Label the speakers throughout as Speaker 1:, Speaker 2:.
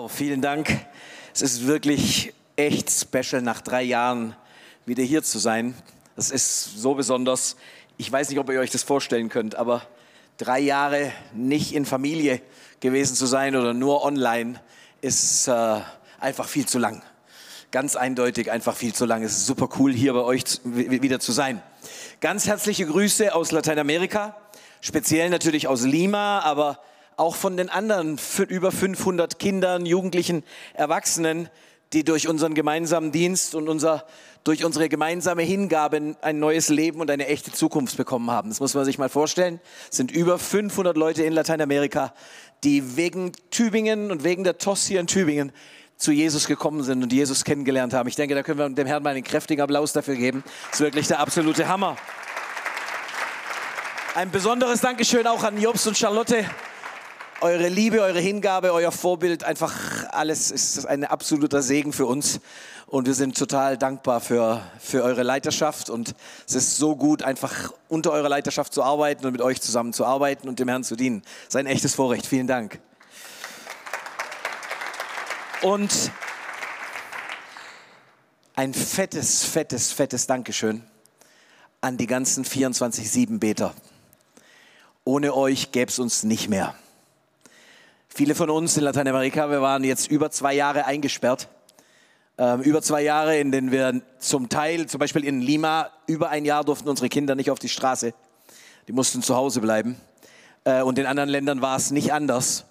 Speaker 1: Wow, vielen Dank. Es ist wirklich echt special, nach drei Jahren wieder hier zu sein. Das ist so besonders. Ich weiß nicht, ob ihr euch das vorstellen könnt, aber drei Jahre nicht in Familie gewesen zu sein oder nur online ist äh, einfach viel zu lang. Ganz eindeutig einfach viel zu lang. Es ist super cool, hier bei euch wieder zu sein. Ganz herzliche Grüße aus Lateinamerika, speziell natürlich aus Lima, aber auch von den anderen über 500 Kindern, Jugendlichen, Erwachsenen, die durch unseren gemeinsamen Dienst und unser, durch unsere gemeinsame Hingabe ein neues Leben und eine echte Zukunft bekommen haben. Das muss man sich mal vorstellen. Es sind über 500 Leute in Lateinamerika, die wegen Tübingen und wegen der TOS hier in Tübingen zu Jesus gekommen sind und Jesus kennengelernt haben. Ich denke, da können wir dem Herrn mal einen kräftigen Applaus dafür geben. Das ist wirklich der absolute Hammer. Ein besonderes Dankeschön auch an Jobs und Charlotte, eure Liebe, eure Hingabe, euer Vorbild, einfach alles ist ein absoluter Segen für uns. Und wir sind total dankbar für, für eure Leiterschaft. Und es ist so gut, einfach unter eurer Leiterschaft zu arbeiten und mit euch zusammen zu arbeiten und dem Herrn zu dienen. Das ist ein echtes Vorrecht. Vielen Dank. Und ein fettes, fettes, fettes Dankeschön an die ganzen 24-7 Beter. Ohne euch gäbe es uns nicht mehr. Viele von uns in Lateinamerika, wir waren jetzt über zwei Jahre eingesperrt. Ähm, über zwei Jahre, in denen wir zum Teil, zum Beispiel in Lima, über ein Jahr durften unsere Kinder nicht auf die Straße. Die mussten zu Hause bleiben. Äh, und in anderen Ländern war es nicht anders.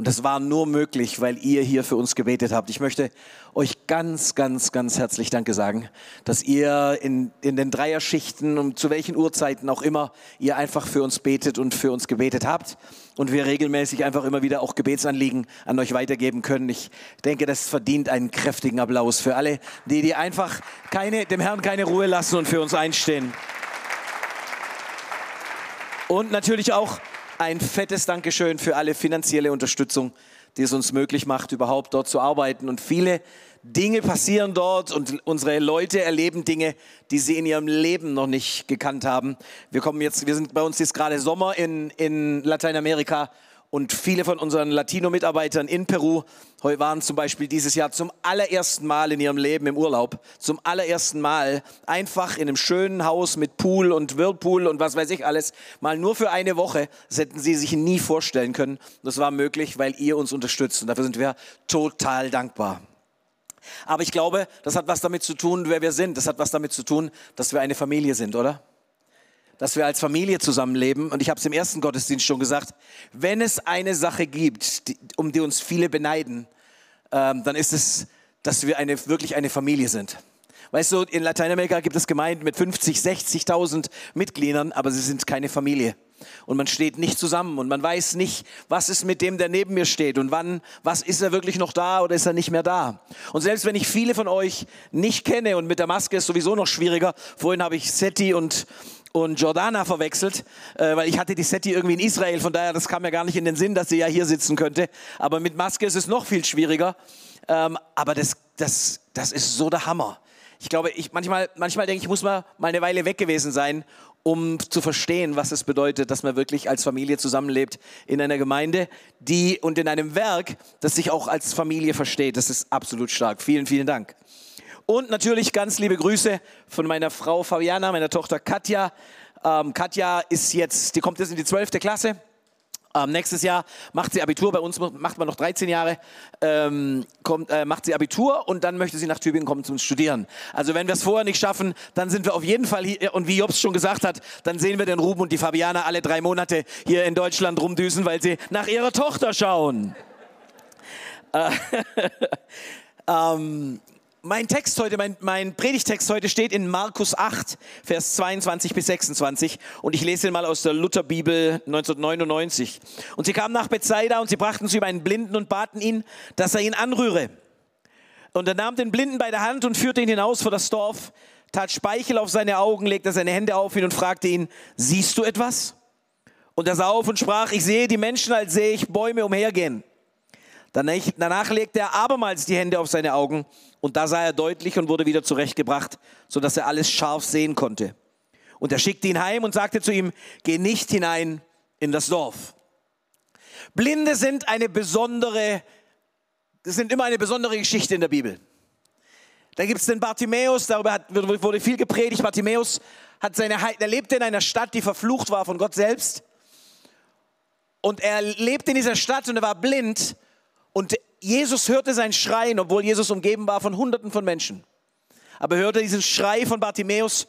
Speaker 1: Und das war nur möglich, weil ihr hier für uns gebetet habt. Ich möchte euch ganz, ganz, ganz herzlich Danke sagen, dass ihr in, in den Dreierschichten und zu welchen Uhrzeiten auch immer ihr einfach für uns betet und für uns gebetet habt. Und wir regelmäßig einfach immer wieder auch Gebetsanliegen an euch weitergeben können. Ich denke, das verdient einen kräftigen Applaus für alle, die, die einfach keine, dem Herrn keine Ruhe lassen und für uns einstehen. Und natürlich auch ein fettes Dankeschön für alle finanzielle Unterstützung, die es uns möglich macht, überhaupt dort zu arbeiten. Und viele Dinge passieren dort und unsere Leute erleben Dinge, die sie in ihrem Leben noch nicht gekannt haben. Wir kommen jetzt, wir sind bei uns jetzt gerade Sommer in, in Lateinamerika und viele von unseren Latino-Mitarbeitern in Peru waren zum Beispiel dieses Jahr zum allerersten Mal in ihrem Leben im Urlaub, zum allerersten Mal einfach in einem schönen Haus mit Pool und Whirlpool und was weiß ich alles, mal nur für eine Woche. Das hätten sie sich nie vorstellen können. Das war möglich, weil ihr uns unterstützt und dafür sind wir total dankbar. Aber ich glaube, das hat was damit zu tun, wer wir sind. Das hat was damit zu tun, dass wir eine Familie sind, oder? Dass wir als Familie zusammenleben. Und ich habe es im ersten Gottesdienst schon gesagt, wenn es eine Sache gibt, die, um die uns viele beneiden, ähm, dann ist es, dass wir eine, wirklich eine Familie sind. Weißt du, in Lateinamerika gibt es Gemeinden mit 50, 60.000 Mitgliedern, aber sie sind keine Familie. Und man steht nicht zusammen und man weiß nicht, was ist mit dem, der neben mir steht und wann, was ist er wirklich noch da oder ist er nicht mehr da. Und selbst wenn ich viele von euch nicht kenne und mit der Maske ist sowieso noch schwieriger, vorhin habe ich Seti und, und Jordana verwechselt, äh, weil ich hatte die Seti irgendwie in Israel, von daher, das kam mir gar nicht in den Sinn, dass sie ja hier sitzen könnte. Aber mit Maske ist es noch viel schwieriger. Ähm, aber das, das, das ist so der Hammer. Ich glaube, ich manchmal, manchmal denke ich, muss mal, mal eine Weile weg gewesen sein, um zu verstehen, was es bedeutet, dass man wirklich als Familie zusammenlebt in einer Gemeinde, die und in einem Werk, das sich auch als Familie versteht. Das ist absolut stark. Vielen, vielen Dank. Und natürlich ganz liebe Grüße von meiner Frau Fabiana, meiner Tochter Katja. Ähm, Katja ist jetzt, die kommt jetzt in die 12. Klasse. Ähm, nächstes Jahr macht sie Abitur, bei uns macht man noch 13 Jahre, ähm, kommt, äh, macht sie Abitur und dann möchte sie nach Tübingen kommen zum Studieren. Also wenn wir es vorher nicht schaffen, dann sind wir auf jeden Fall hier, und wie Jobs schon gesagt hat, dann sehen wir den Ruben und die Fabiana alle drei Monate hier in Deutschland rumdüsen, weil sie nach ihrer Tochter schauen. Äh, ähm, mein Text heute, mein, mein Predigtext heute steht in Markus 8, Vers 22 bis 26 und ich lese ihn mal aus der Lutherbibel 1999. Und sie kamen nach Bethsaida und sie brachten zu ihm einen Blinden und baten ihn, dass er ihn anrühre. Und er nahm den Blinden bei der Hand und führte ihn hinaus vor das Dorf, tat Speichel auf seine Augen, legte seine Hände auf ihn und fragte ihn, siehst du etwas? Und er sah auf und sprach, ich sehe die Menschen, als sehe ich Bäume umhergehen. Danach legte er abermals die Hände auf seine Augen und da sah er deutlich und wurde wieder zurechtgebracht, sodass er alles scharf sehen konnte. Und er schickte ihn heim und sagte zu ihm, geh nicht hinein in das Dorf. Blinde sind eine besondere sind immer eine besondere Geschichte in der Bibel. Da gibt es den Bartimäus, darüber hat, wurde viel gepredigt. Bartimäus hat seine, er lebte in einer Stadt, die verflucht war von Gott selbst. Und er lebte in dieser Stadt und er war blind. Und Jesus hörte sein Schreien, obwohl Jesus umgeben war von Hunderten von Menschen. Aber er hörte diesen Schrei von Bartimäus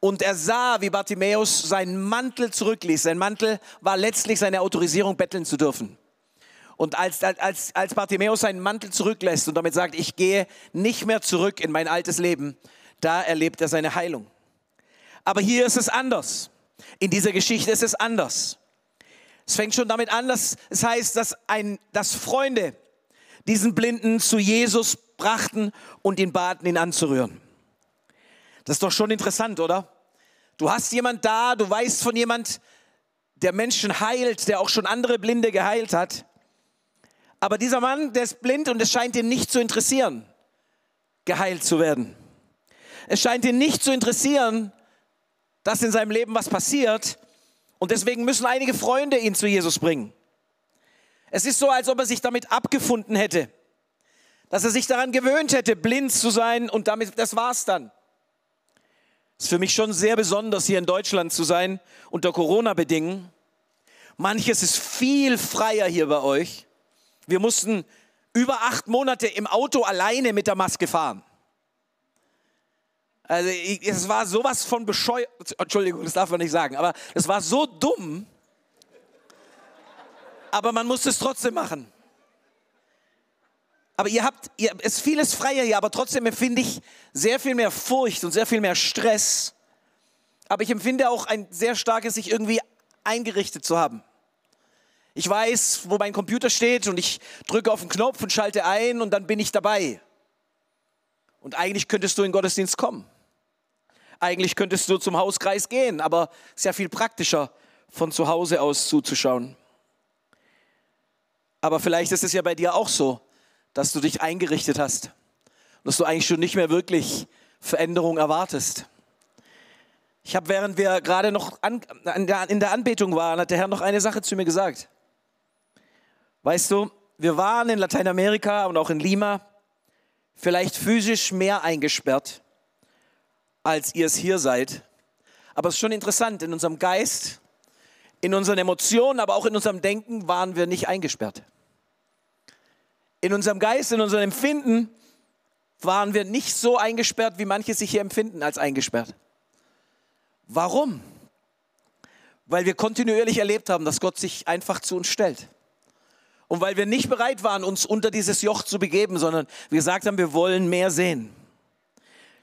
Speaker 1: und er sah, wie Bartimäus seinen Mantel zurückließ. Sein Mantel war letztlich seine Autorisierung, betteln zu dürfen. Und als, als, als Bartimäus seinen Mantel zurücklässt und damit sagt, ich gehe nicht mehr zurück in mein altes Leben, da erlebt er seine Heilung. Aber hier ist es anders. In dieser Geschichte ist es anders. Es fängt schon damit an, dass es heißt, dass, ein, dass Freunde diesen Blinden zu Jesus brachten und ihn baten, ihn anzurühren. Das ist doch schon interessant, oder? Du hast jemand da, du weißt von jemand, der Menschen heilt, der auch schon andere Blinde geheilt hat. Aber dieser Mann, der ist blind und es scheint ihn nicht zu interessieren, geheilt zu werden. Es scheint ihn nicht zu interessieren, dass in seinem Leben was passiert. Und deswegen müssen einige Freunde ihn zu Jesus bringen. Es ist so, als ob er sich damit abgefunden hätte, dass er sich daran gewöhnt hätte, blind zu sein und damit, das war's dann. Es ist für mich schon sehr besonders, hier in Deutschland zu sein, unter Corona-Bedingungen. Manches ist viel freier hier bei euch. Wir mussten über acht Monate im Auto alleine mit der Maske fahren. Also es war sowas von bescheuert. Entschuldigung, das darf man nicht sagen, aber es war so dumm. Aber man musste es trotzdem machen. Aber ihr habt, ihr, es ist vieles freier hier, aber trotzdem empfinde ich sehr viel mehr Furcht und sehr viel mehr Stress. Aber ich empfinde auch ein sehr starkes, sich irgendwie eingerichtet zu haben. Ich weiß, wo mein Computer steht und ich drücke auf den Knopf und schalte ein und dann bin ich dabei. Und eigentlich könntest du in Gottesdienst kommen. Eigentlich könntest du zum Hauskreis gehen, aber ja viel praktischer, von zu Hause aus zuzuschauen. Aber vielleicht ist es ja bei dir auch so, dass du dich eingerichtet hast und dass du eigentlich schon nicht mehr wirklich Veränderung erwartest. Ich habe, während wir gerade noch an, in der Anbetung waren, hat der Herr noch eine Sache zu mir gesagt. Weißt du, wir waren in Lateinamerika und auch in Lima vielleicht physisch mehr eingesperrt, als ihr es hier seid. Aber es ist schon interessant, in unserem Geist, in unseren Emotionen, aber auch in unserem Denken waren wir nicht eingesperrt. In unserem Geist, in unserem Empfinden waren wir nicht so eingesperrt, wie manche sich hier empfinden als eingesperrt. Warum? Weil wir kontinuierlich erlebt haben, dass Gott sich einfach zu uns stellt. Und weil wir nicht bereit waren, uns unter dieses Joch zu begeben, sondern wir gesagt haben, wir wollen mehr sehen.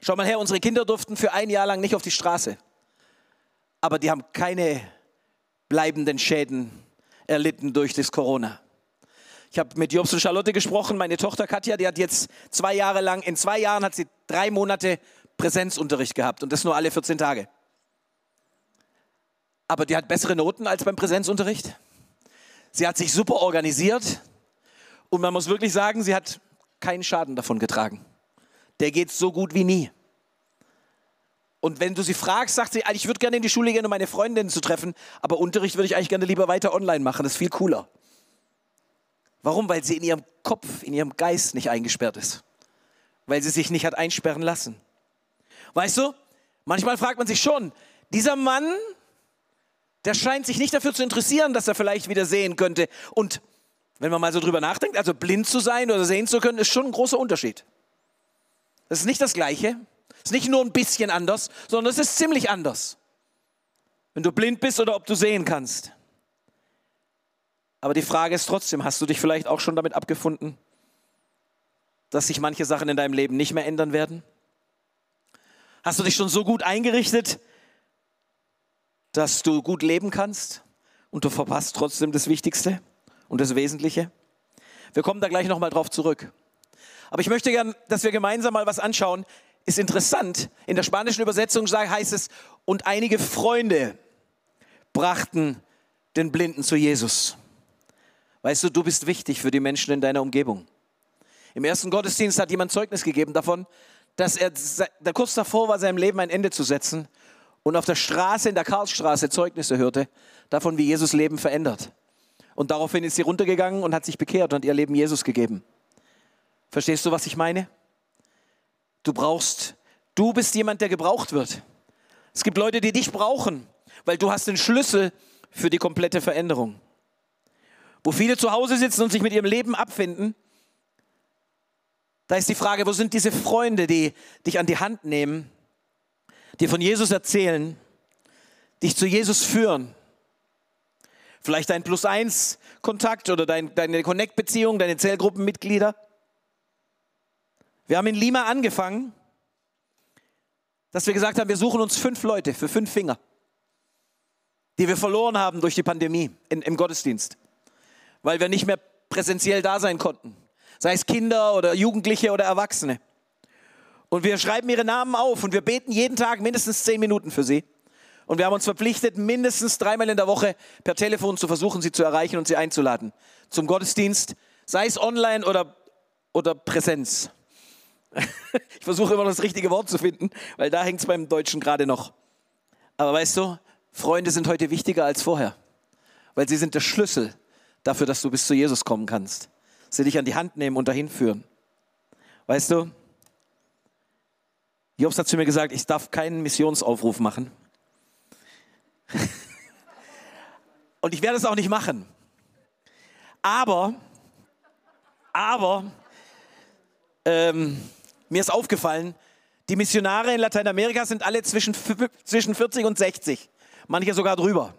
Speaker 1: Schau mal her, unsere Kinder durften für ein Jahr lang nicht auf die Straße. Aber die haben keine bleibenden Schäden erlitten durch das Corona. Ich habe mit Jobs und Charlotte gesprochen, meine Tochter Katja, die hat jetzt zwei Jahre lang, in zwei Jahren hat sie drei Monate Präsenzunterricht gehabt und das nur alle 14 Tage. Aber die hat bessere Noten als beim Präsenzunterricht. Sie hat sich super organisiert und man muss wirklich sagen, sie hat keinen Schaden davon getragen. Der geht so gut wie nie. Und wenn du sie fragst, sagt sie, ich würde gerne in die Schule gehen, um meine Freundinnen zu treffen, aber Unterricht würde ich eigentlich gerne lieber weiter online machen, das ist viel cooler. Warum? Weil sie in ihrem Kopf, in ihrem Geist nicht eingesperrt ist. Weil sie sich nicht hat einsperren lassen. Weißt du, manchmal fragt man sich schon, dieser Mann der scheint sich nicht dafür zu interessieren, dass er vielleicht wieder sehen könnte. Und wenn man mal so drüber nachdenkt, also blind zu sein oder sehen zu können, ist schon ein großer Unterschied. Das ist nicht das Gleiche. Ist nicht nur ein bisschen anders, sondern es ist ziemlich anders. Wenn du blind bist oder ob du sehen kannst. Aber die Frage ist trotzdem, hast du dich vielleicht auch schon damit abgefunden, dass sich manche Sachen in deinem Leben nicht mehr ändern werden? Hast du dich schon so gut eingerichtet, dass du gut leben kannst und du verpasst trotzdem das Wichtigste und das Wesentliche. Wir kommen da gleich nochmal drauf zurück. Aber ich möchte gern, dass wir gemeinsam mal was anschauen. Ist interessant. In der spanischen Übersetzung heißt es, und einige Freunde brachten den Blinden zu Jesus. Weißt du, du bist wichtig für die Menschen in deiner Umgebung. Im ersten Gottesdienst hat jemand Zeugnis gegeben davon, dass er kurz davor war, seinem Leben ein Ende zu setzen und auf der Straße, in der Karlsstraße, Zeugnisse hörte davon, wie Jesus Leben verändert. Und daraufhin ist sie runtergegangen und hat sich bekehrt und ihr Leben Jesus gegeben. Verstehst du, was ich meine? Du brauchst, du bist jemand, der gebraucht wird. Es gibt Leute, die dich brauchen, weil du hast den Schlüssel für die komplette Veränderung. Wo viele zu Hause sitzen und sich mit ihrem Leben abfinden, da ist die Frage, wo sind diese Freunde, die dich an die Hand nehmen, dir von Jesus erzählen, dich zu Jesus führen? Vielleicht dein Plus-Eins-Kontakt oder dein, deine Connect-Beziehung, deine Zellgruppenmitglieder. Wir haben in Lima angefangen, dass wir gesagt haben, wir suchen uns fünf Leute für fünf Finger, die wir verloren haben durch die Pandemie in, im Gottesdienst, weil wir nicht mehr präsentiell da sein konnten sei es Kinder oder Jugendliche oder Erwachsene. Und wir schreiben ihre Namen auf und wir beten jeden Tag mindestens zehn Minuten für sie. Und wir haben uns verpflichtet, mindestens dreimal in der Woche per Telefon zu versuchen, sie zu erreichen und sie einzuladen zum Gottesdienst, sei es online oder, oder Präsenz. ich versuche immer das richtige Wort zu finden, weil da hängt es beim Deutschen gerade noch. Aber weißt du, Freunde sind heute wichtiger als vorher, weil sie sind der Schlüssel dafür, dass du bis zu Jesus kommen kannst sie dich an die Hand nehmen und dahin führen. Weißt du, Jobs hat zu mir gesagt, ich darf keinen Missionsaufruf machen. und ich werde es auch nicht machen. Aber, aber, ähm, mir ist aufgefallen, die Missionare in Lateinamerika sind alle zwischen, zwischen 40 und 60, manche sogar drüber.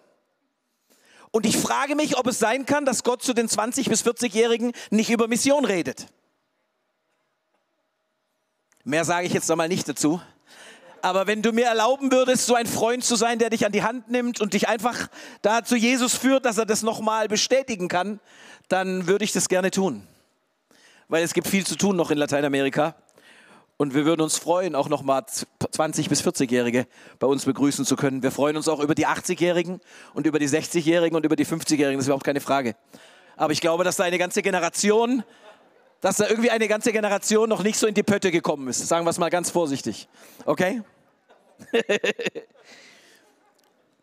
Speaker 1: Und ich frage mich, ob es sein kann, dass Gott zu den 20- bis 40-Jährigen nicht über Mission redet. Mehr sage ich jetzt einmal nicht dazu. Aber wenn du mir erlauben würdest, so ein Freund zu sein, der dich an die Hand nimmt und dich einfach da zu Jesus führt, dass er das nochmal bestätigen kann, dann würde ich das gerne tun. Weil es gibt viel zu tun noch in Lateinamerika. Und wir würden uns freuen, auch nochmal 20- bis 40-Jährige bei uns begrüßen zu können. Wir freuen uns auch über die 80-Jährigen und über die 60-Jährigen und über die 50-Jährigen. Das ist überhaupt keine Frage. Aber ich glaube, dass da eine ganze Generation, dass da irgendwie eine ganze Generation noch nicht so in die Pötte gekommen ist. Sagen wir es mal ganz vorsichtig. Okay?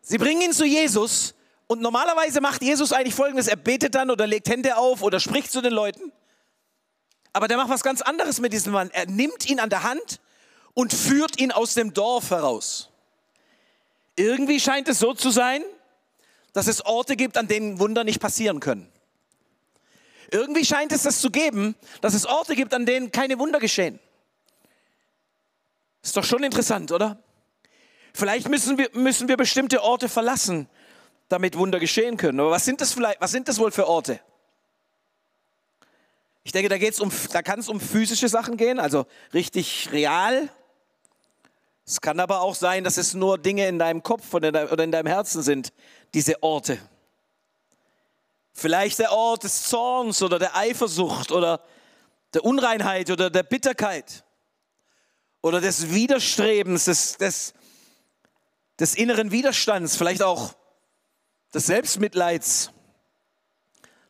Speaker 1: Sie bringen ihn zu Jesus und normalerweise macht Jesus eigentlich Folgendes. Er betet dann oder legt Hände auf oder spricht zu den Leuten. Aber der macht was ganz anderes mit diesem Mann. Er nimmt ihn an der Hand und führt ihn aus dem Dorf heraus. Irgendwie scheint es so zu sein, dass es Orte gibt, an denen Wunder nicht passieren können. Irgendwie scheint es das zu geben, dass es Orte gibt, an denen keine Wunder geschehen. Ist doch schon interessant, oder? Vielleicht müssen wir, müssen wir bestimmte Orte verlassen, damit Wunder geschehen können. Aber was sind das vielleicht, was sind das wohl für Orte? Ich denke, da, um, da kann es um physische Sachen gehen, also richtig real. Es kann aber auch sein, dass es nur Dinge in deinem Kopf oder in deinem Herzen sind, diese Orte. Vielleicht der Ort des Zorns oder der Eifersucht oder der Unreinheit oder der Bitterkeit oder des Widerstrebens, des, des, des inneren Widerstands, vielleicht auch des Selbstmitleids,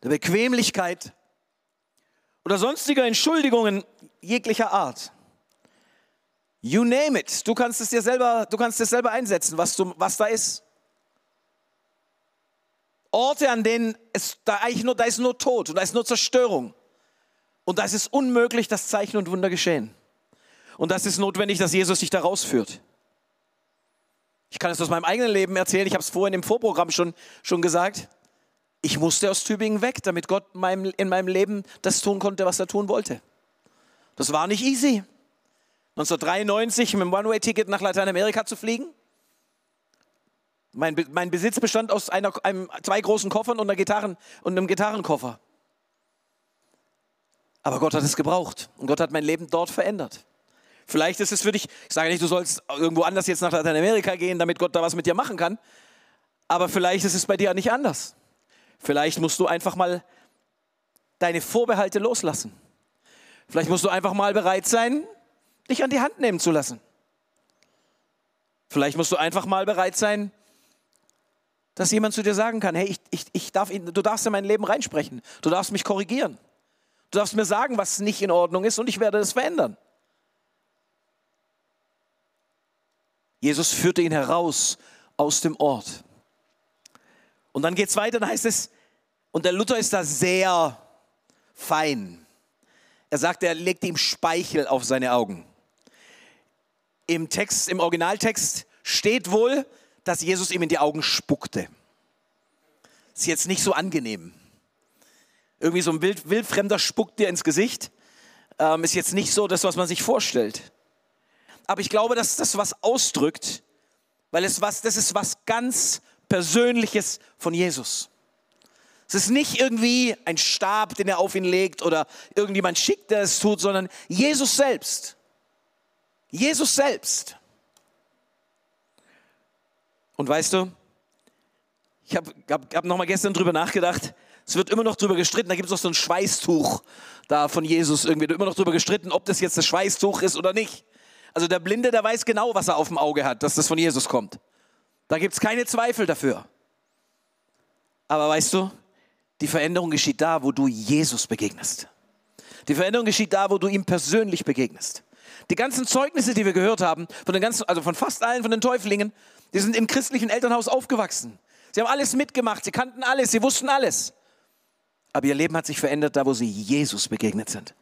Speaker 1: der Bequemlichkeit oder sonstiger Entschuldigungen jeglicher Art. You name it. Du kannst es dir selber, du kannst es selber einsetzen, was, du, was da ist. Orte, an denen es da eigentlich nur, da ist nur Tod und da ist nur Zerstörung. Und da ist es unmöglich, dass Zeichen und Wunder geschehen. Und das ist notwendig, dass Jesus dich da rausführt. Ich kann es aus meinem eigenen Leben erzählen. Ich habe es vorhin im Vorprogramm schon, schon gesagt. Ich musste aus Tübingen weg, damit Gott in meinem Leben das tun konnte, was er tun wollte. Das war nicht easy. 1993 mit dem One-Way-Ticket nach Lateinamerika zu fliegen. Mein, mein Besitz bestand aus einer, einem, zwei großen Koffern und, einer Gitarren, und einem Gitarrenkoffer. Aber Gott hat es gebraucht und Gott hat mein Leben dort verändert. Vielleicht ist es für dich, ich sage nicht, du sollst irgendwo anders jetzt nach Lateinamerika gehen, damit Gott da was mit dir machen kann, aber vielleicht ist es bei dir nicht anders. Vielleicht musst du einfach mal deine Vorbehalte loslassen. Vielleicht musst du einfach mal bereit sein, dich an die Hand nehmen zu lassen. Vielleicht musst du einfach mal bereit sein, dass jemand zu dir sagen kann, hey, ich, ich, ich darf, du darfst in mein Leben reinsprechen. Du darfst mich korrigieren. Du darfst mir sagen, was nicht in Ordnung ist und ich werde es verändern. Jesus führte ihn heraus aus dem Ort. Und dann geht es weiter, dann heißt es, und der Luther ist da sehr fein. Er sagt, er legte ihm Speichel auf seine Augen. Im Text, im Originaltext steht wohl, dass Jesus ihm in die Augen spuckte. Ist jetzt nicht so angenehm. Irgendwie so ein wild, wildfremder spuckt dir ins Gesicht. Ähm, ist jetzt nicht so das, was man sich vorstellt. Aber ich glaube, dass das was ausdrückt, weil es was, das ist was ganz Persönliches von Jesus. Es ist nicht irgendwie ein Stab, den er auf ihn legt oder irgendjemand schickt, der es tut, sondern Jesus selbst. Jesus selbst. Und weißt du, ich habe hab, hab noch mal gestern drüber nachgedacht. Es wird immer noch drüber gestritten. Da gibt es auch so ein Schweißtuch da von Jesus irgendwie. Immer noch drüber gestritten, ob das jetzt das Schweißtuch ist oder nicht. Also der Blinde, der weiß genau, was er auf dem Auge hat, dass das von Jesus kommt. Da gibt es keine Zweifel dafür. Aber weißt du, die Veränderung geschieht da, wo du Jesus begegnest. Die Veränderung geschieht da, wo du ihm persönlich begegnest. Die ganzen Zeugnisse, die wir gehört haben, von den ganzen, also von fast allen von den Täuflingen, die sind im christlichen Elternhaus aufgewachsen. Sie haben alles mitgemacht, sie kannten alles, sie wussten alles. Aber ihr Leben hat sich verändert, da wo sie Jesus begegnet sind.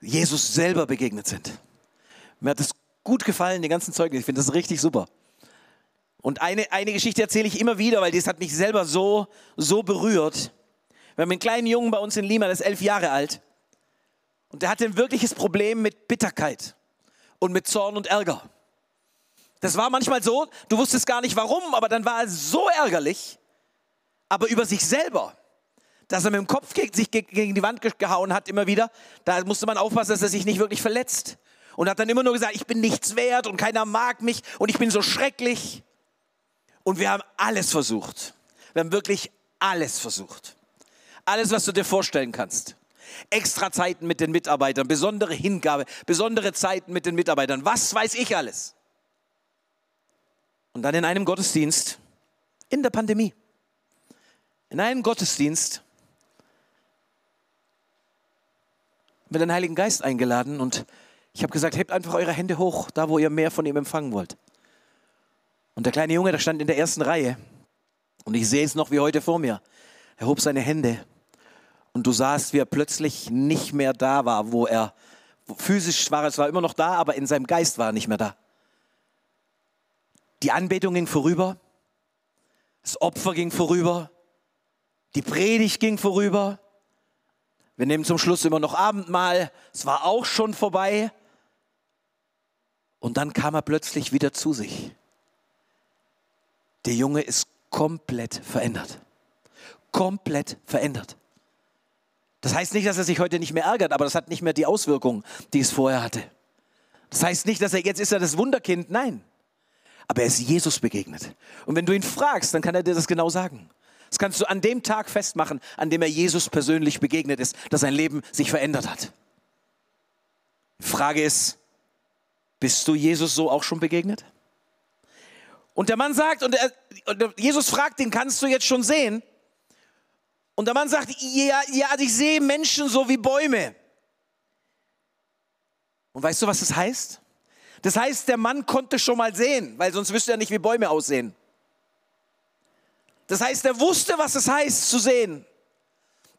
Speaker 1: Jesus selber begegnet sind. Mir hat es gut gefallen, die ganzen Zeugnisse. Ich finde das richtig super. Und eine, eine Geschichte erzähle ich immer wieder, weil das hat mich selber so, so berührt. Wir haben einen kleinen Jungen bei uns in Lima, der ist elf Jahre alt. Und der hatte ein wirkliches Problem mit Bitterkeit und mit Zorn und Ärger. Das war manchmal so, du wusstest gar nicht warum, aber dann war er so ärgerlich, aber über sich selber, dass er mit dem Kopf gegen, sich gegen die Wand gehauen hat, immer wieder. Da musste man aufpassen, dass er sich nicht wirklich verletzt. Und hat dann immer nur gesagt, ich bin nichts wert und keiner mag mich und ich bin so schrecklich. Und wir haben alles versucht. Wir haben wirklich alles versucht. Alles, was du dir vorstellen kannst. Extra Zeiten mit den Mitarbeitern, besondere Hingabe, besondere Zeiten mit den Mitarbeitern. Was weiß ich alles? Und dann in einem Gottesdienst, in der Pandemie, in einem Gottesdienst, mit dem Heiligen Geist eingeladen und ich habe gesagt, hebt einfach eure Hände hoch, da wo ihr mehr von ihm empfangen wollt. Und der kleine Junge, der stand in der ersten Reihe. Und ich sehe es noch wie heute vor mir. Er hob seine Hände. Und du sahst, wie er plötzlich nicht mehr da war, wo er physisch war. Es war immer noch da, aber in seinem Geist war er nicht mehr da. Die Anbetung ging vorüber. Das Opfer ging vorüber. Die Predigt ging vorüber. Wir nehmen zum Schluss immer noch Abendmahl. Es war auch schon vorbei. Und dann kam er plötzlich wieder zu sich. Der Junge ist komplett verändert. Komplett verändert. Das heißt nicht, dass er sich heute nicht mehr ärgert, aber das hat nicht mehr die Auswirkungen, die es vorher hatte. Das heißt nicht, dass er jetzt ist er das Wunderkind, nein. Aber er ist Jesus begegnet. Und wenn du ihn fragst, dann kann er dir das genau sagen. Das kannst du an dem Tag festmachen, an dem er Jesus persönlich begegnet ist, dass sein Leben sich verändert hat. Die Frage ist, bist du Jesus so auch schon begegnet? Und der Mann sagt, und, er, und Jesus fragt ihn, kannst du jetzt schon sehen? Und der Mann sagt, ja, ja, ich sehe Menschen so wie Bäume. Und weißt du, was das heißt? Das heißt, der Mann konnte schon mal sehen, weil sonst wüsste er nicht, wie Bäume aussehen. Das heißt, er wusste, was es heißt zu sehen.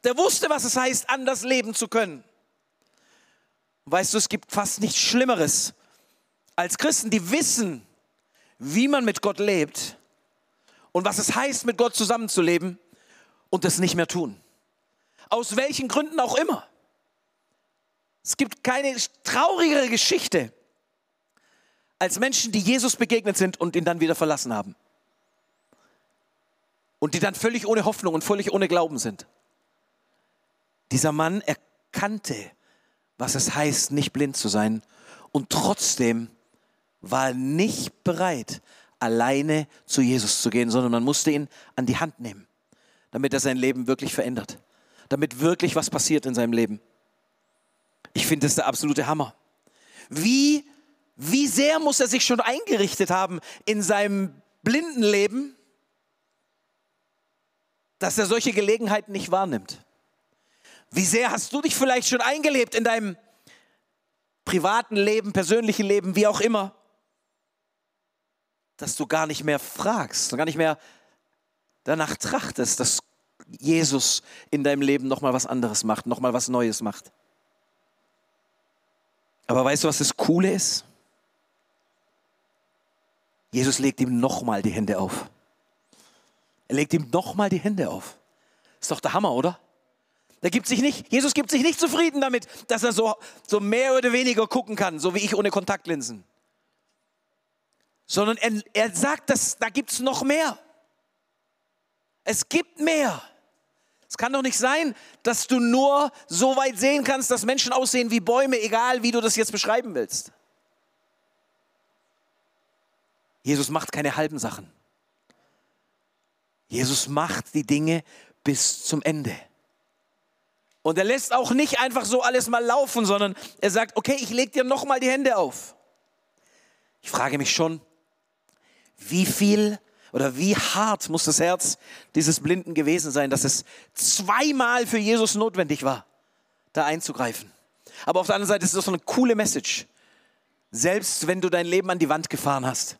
Speaker 1: Der wusste, was es heißt, anders leben zu können. weißt du, es gibt fast nichts Schlimmeres als Christen, die wissen, wie man mit Gott lebt und was es heißt, mit Gott zusammenzuleben und das nicht mehr tun. Aus welchen Gründen auch immer. Es gibt keine traurigere Geschichte als Menschen, die Jesus begegnet sind und ihn dann wieder verlassen haben. Und die dann völlig ohne Hoffnung und völlig ohne Glauben sind. Dieser Mann erkannte, was es heißt, nicht blind zu sein und trotzdem war nicht bereit, alleine zu Jesus zu gehen, sondern man musste ihn an die Hand nehmen, damit er sein Leben wirklich verändert, damit wirklich was passiert in seinem Leben. Ich finde das der absolute Hammer. Wie, wie sehr muss er sich schon eingerichtet haben in seinem blinden Leben, dass er solche Gelegenheiten nicht wahrnimmt? Wie sehr hast du dich vielleicht schon eingelebt in deinem privaten Leben, persönlichen Leben, wie auch immer, dass du gar nicht mehr fragst, gar nicht mehr danach trachtest, dass Jesus in deinem Leben nochmal was anderes macht, nochmal was Neues macht. Aber weißt du, was das Coole ist? Jesus legt ihm nochmal die Hände auf. Er legt ihm nochmal die Hände auf. Ist doch der Hammer, oder? Der gibt sich nicht, Jesus gibt sich nicht zufrieden damit, dass er so, so mehr oder weniger gucken kann, so wie ich ohne Kontaktlinsen. Sondern er, er sagt, dass, da gibt es noch mehr. Es gibt mehr. Es kann doch nicht sein, dass du nur so weit sehen kannst, dass Menschen aussehen wie Bäume, egal wie du das jetzt beschreiben willst. Jesus macht keine halben Sachen. Jesus macht die Dinge bis zum Ende. Und er lässt auch nicht einfach so alles mal laufen, sondern er sagt, okay, ich lege dir nochmal die Hände auf. Ich frage mich schon, wie viel oder wie hart muss das Herz dieses Blinden gewesen sein, dass es zweimal für Jesus notwendig war, da einzugreifen. Aber auf der anderen Seite ist das so eine coole Message. Selbst wenn du dein Leben an die Wand gefahren hast,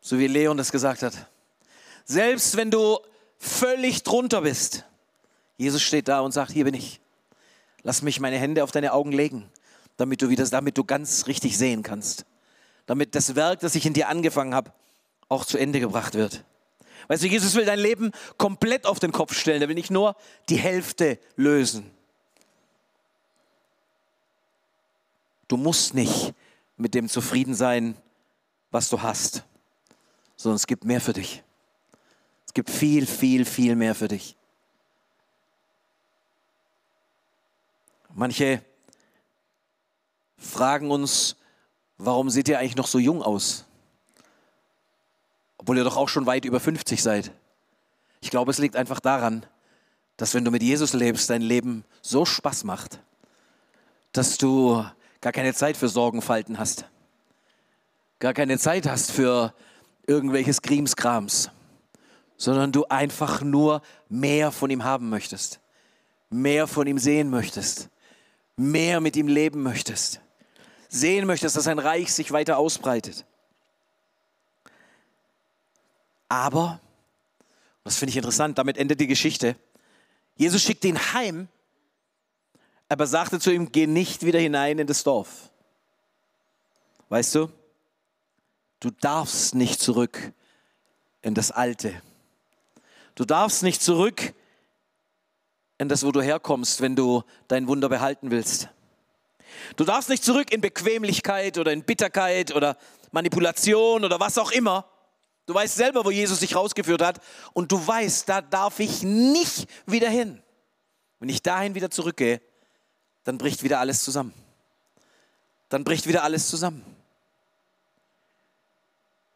Speaker 1: so wie Leon das gesagt hat, selbst wenn du völlig drunter bist, Jesus steht da und sagt, hier bin ich. Lass mich meine Hände auf deine Augen legen, damit du wieder, damit du ganz richtig sehen kannst. Damit das Werk, das ich in dir angefangen habe, auch zu Ende gebracht wird. Weißt du, Jesus will dein Leben komplett auf den Kopf stellen. Er will nicht nur die Hälfte lösen. Du musst nicht mit dem zufrieden sein, was du hast, sondern es gibt mehr für dich. Es gibt viel, viel, viel mehr für dich. Manche fragen uns, warum seht ihr eigentlich noch so jung aus? Obwohl ihr doch auch schon weit über 50 seid. Ich glaube, es liegt einfach daran, dass wenn du mit Jesus lebst, dein Leben so Spaß macht, dass du gar keine Zeit für Sorgenfalten hast. Gar keine Zeit hast für irgendwelches Krimskrams, sondern du einfach nur mehr von ihm haben möchtest, mehr von ihm sehen möchtest mehr mit ihm leben möchtest, sehen möchtest, dass sein Reich sich weiter ausbreitet. Aber, das finde ich interessant, damit endet die Geschichte. Jesus schickt ihn heim, aber sagte zu ihm, geh nicht wieder hinein in das Dorf. Weißt du, du darfst nicht zurück in das Alte. Du darfst nicht zurück in das, wo du herkommst, wenn du dein Wunder behalten willst. Du darfst nicht zurück in Bequemlichkeit oder in Bitterkeit oder Manipulation oder was auch immer. Du weißt selber, wo Jesus dich rausgeführt hat und du weißt, da darf ich nicht wieder hin. Wenn ich dahin wieder zurückgehe, dann bricht wieder alles zusammen. Dann bricht wieder alles zusammen.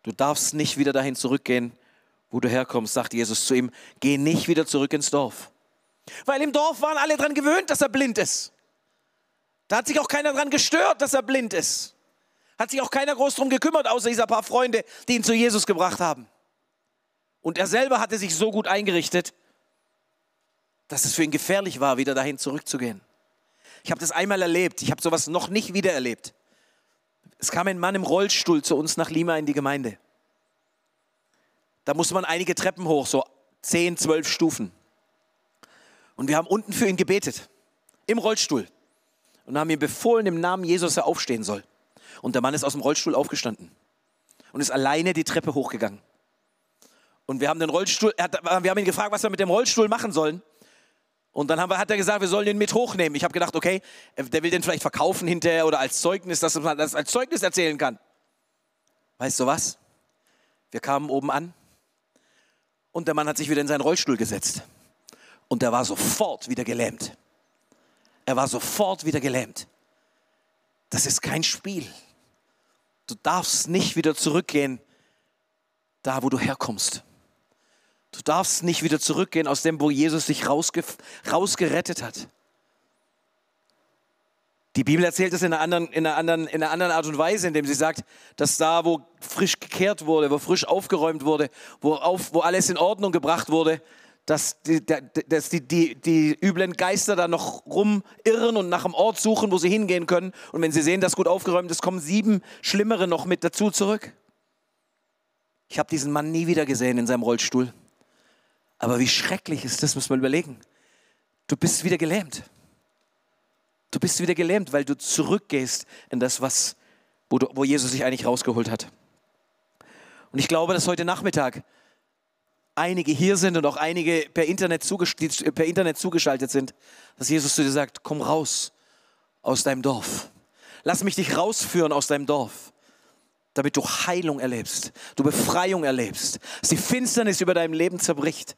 Speaker 1: Du darfst nicht wieder dahin zurückgehen, wo du herkommst, sagt Jesus zu ihm. Geh nicht wieder zurück ins Dorf. Weil im Dorf waren alle daran gewöhnt, dass er blind ist. Da hat sich auch keiner daran gestört, dass er blind ist. Hat sich auch keiner groß darum gekümmert, außer dieser paar Freunde, die ihn zu Jesus gebracht haben. Und er selber hatte sich so gut eingerichtet, dass es für ihn gefährlich war, wieder dahin zurückzugehen. Ich habe das einmal erlebt. Ich habe sowas noch nicht wieder erlebt. Es kam ein Mann im Rollstuhl zu uns nach Lima in die Gemeinde. Da musste man einige Treppen hoch, so zehn, zwölf Stufen. Und wir haben unten für ihn gebetet, im Rollstuhl. Und haben ihm befohlen, im Namen Jesus, dass er aufstehen soll. Und der Mann ist aus dem Rollstuhl aufgestanden und ist alleine die Treppe hochgegangen. Und wir haben den Rollstuhl, hat, wir haben ihn gefragt, was wir mit dem Rollstuhl machen sollen. Und dann wir, hat er gesagt, wir sollen ihn mit hochnehmen. Ich habe gedacht, okay, der will den vielleicht verkaufen hinterher oder als Zeugnis, dass man das als Zeugnis erzählen kann. Weißt du was? Wir kamen oben an und der Mann hat sich wieder in seinen Rollstuhl gesetzt. Und er war sofort wieder gelähmt. Er war sofort wieder gelähmt. Das ist kein Spiel. Du darfst nicht wieder zurückgehen, da wo du herkommst. Du darfst nicht wieder zurückgehen aus dem, wo Jesus dich rausge rausgerettet hat. Die Bibel erzählt es in einer, anderen, in, in einer anderen Art und Weise, indem sie sagt, dass da, wo frisch gekehrt wurde, wo frisch aufgeräumt wurde, wo, auf, wo alles in Ordnung gebracht wurde, dass die, dass die, die, die üblen Geister da noch rumirren und nach einem Ort suchen, wo sie hingehen können. Und wenn sie sehen, dass gut aufgeräumt ist, kommen sieben Schlimmere noch mit dazu zurück. Ich habe diesen Mann nie wieder gesehen in seinem Rollstuhl. Aber wie schrecklich ist das, muss man überlegen. Du bist wieder gelähmt. Du bist wieder gelähmt, weil du zurückgehst in das, was, wo, du, wo Jesus sich eigentlich rausgeholt hat. Und ich glaube, dass heute Nachmittag einige hier sind und auch einige per Internet, per Internet zugeschaltet sind, dass Jesus zu dir sagt, komm raus aus deinem Dorf. Lass mich dich rausführen aus deinem Dorf, damit du Heilung erlebst, du Befreiung erlebst, dass die Finsternis über deinem Leben zerbricht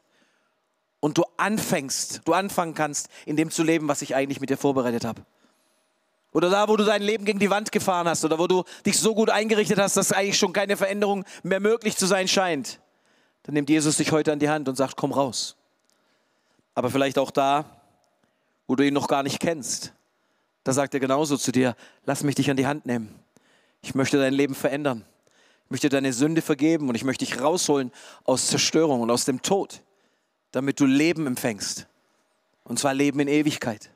Speaker 1: und du anfängst, du anfangen kannst, in dem zu leben, was ich eigentlich mit dir vorbereitet habe. Oder da, wo du dein Leben gegen die Wand gefahren hast oder wo du dich so gut eingerichtet hast, dass eigentlich schon keine Veränderung mehr möglich zu sein scheint. Dann nimmt Jesus dich heute an die Hand und sagt, komm raus. Aber vielleicht auch da, wo du ihn noch gar nicht kennst. Da sagt er genauso zu dir, lass mich dich an die Hand nehmen. Ich möchte dein Leben verändern. Ich möchte deine Sünde vergeben und ich möchte dich rausholen aus Zerstörung und aus dem Tod damit du Leben empfängst. Und zwar Leben in Ewigkeit.